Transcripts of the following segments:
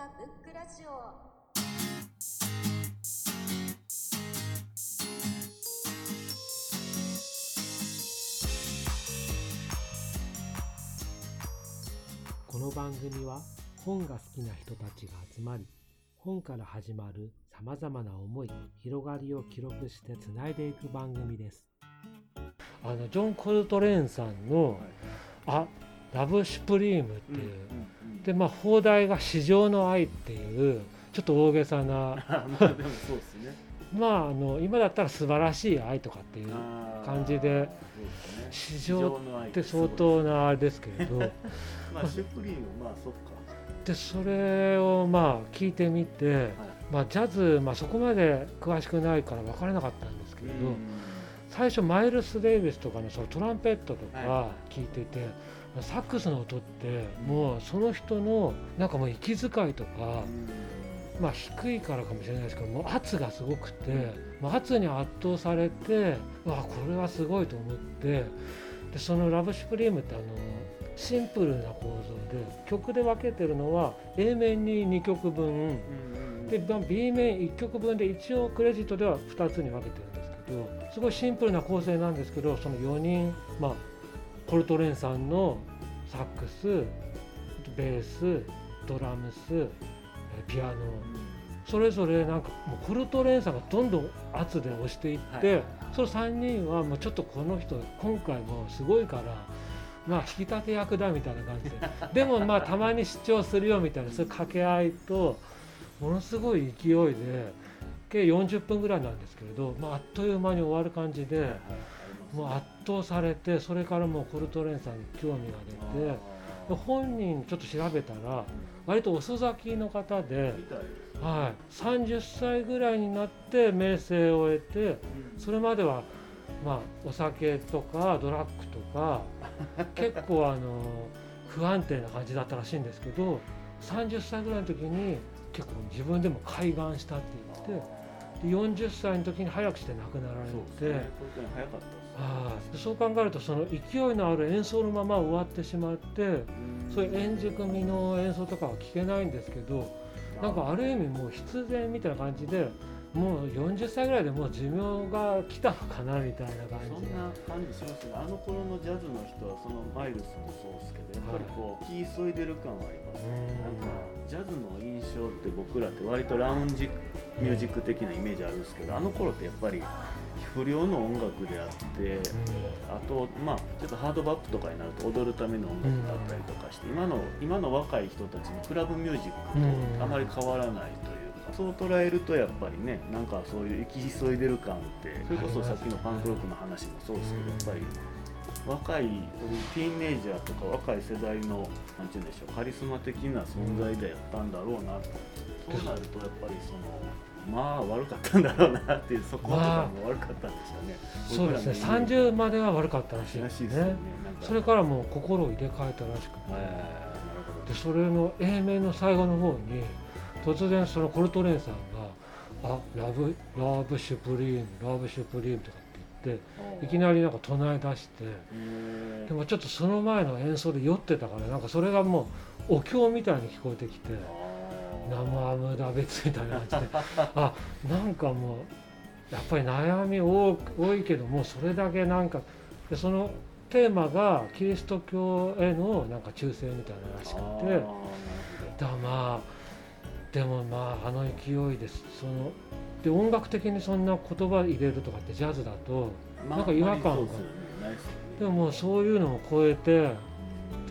ブックラジオ。この番組は本が好きな人たちが集まり本から始まるさまざまな思い広がりを記録してつないでいく番組です。あのジョン・コルトレーンさんの「あラブ・シュプリーム」っていう、でまあ放題が「市場の愛」っていうちょっと大げさな。まあでもそうですね。まああの今だったら素晴らしい愛とかっていう感じで市場って相当なあれですけれど。まあシュプリームまあそっか。でそれをまあ聞いてみて、まあ、ジャズ、まあ、そこまで詳しくないから分からなかったんですけれど、最初マイルス・デイビスとかのそのトランペットとかは聞いてて、サックスの音ってもうその人のなんかもう息遣いとか、まあ、低いからかもしれないですけどもう圧がすごくて、まあ、圧に圧倒されてわあこれはすごいと思ってでその「ラブ・シュプリーム」ってあのシンプルな構造で曲で分けてるのは A 面に2曲分。でまあ B 面1曲分で一応クレジットでは2つに分けてるすごいシンプルな構成なんですけどその4人、まあ、コルトレーンさんのサックスベースドラムスえピアノ。それぞれなんかもうコルトレーンさんがどんどん圧で押していって、はいその3人はもうちょっとこの人今回もすごいから。まあ引き立て役だみたいな感じで。でもまあたまに主張するよみたいなそういう掛け合いとものすごい勢いで計40分ぐらいなんですけれど、まあ、あっという間に終わる感じでもう圧倒されてそれからもうコルトレーンさんに興味が出てで本人ちょっと調べたら割と遅咲きの方で、はい、30歳ぐらいになって名声を得てそれまではまあお酒とかドラッグとか 結構あの不安定な感じだったらしいんですけど30歳ぐらいの時に結構自分でも開眼したって言ってで40歳の時に早くして亡くなられそうてそう考えるとその勢いのある演奏のまま終わってしまってそういう円熟味の演奏とかは聞けないんですけどなんかある意味もう必然みたいな感じでもう40歳ぐらいでもう寿命が来たのかなみたいな感そん。な感じしますね。あの頃のジャズの人はそのマイルスもそうですけどやっぱりこう気急いでる感はありますね。なんかジャズの印象って僕らって割とラウンジミュージック的なイメージあるんですけどあの頃ってやっぱり不良の音楽であってあとまあちょっとハードバップとかになると踊るための音楽だったりとかして今の今の若い人たちのクラブミュージックとあまり変わらないというかそう捉えるとやっぱりねなんかそういう生き急いでる感ってそれこそさっきのパンクロックの話もそうですけどやっぱり若いティーンエイジャーとか若い世代のなんて言うんでしょうカリスマ的な存在でやったんだろうなとそうなるとやっぱりそのまあ悪かったんだろうなっていうそことかも悪かったんでしょうね。そうですね。僕らのイメージ30までは悪かったらしいですね。ね。それからもう心を入れ替えたらしくて。でそれの A 面の最後の方に突然そのコルトレーンさんが「あラブラブシュプリームラブシュプリーム」とかって言ってどいきなりなんか唱え出してでもちょっとその前の演奏で酔ってたからなんかそれがもうお経みたいに聞こえてきて「あー生アムダ別」みたいな感じで。あなんかもうやっぱり悩み多多いけどもそれだけなんかでそのテーマがキリスト教へのなんか忠誠みたいならしくて。だまあでもまああの勢いです。そので音楽的にそんな言葉入れるとかってジャズだとまあなんか違和感が。でももうそういうのを超えて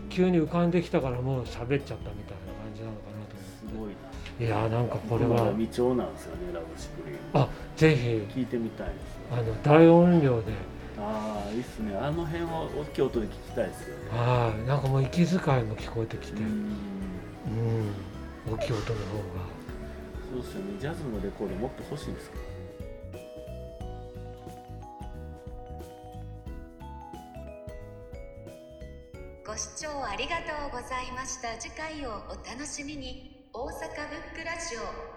急に浮かんできたからもう喋っちゃったみたいな感じなのかなと思っていやーなんかこれは。未調なんですよねラブシュプリームあぜひ。聞いてみたいです。あの大音量で。ああいいっすね。あの辺は大きい音で聞きたいですよね。はい。なんかもう息遣いも聞こえてきて。ううん。ん大きい音の方が。そうですよね。ジャズのレコードもっと欲しいですけどご視聴ありがとうございました。次回をお楽しみに大阪ブックラジオ。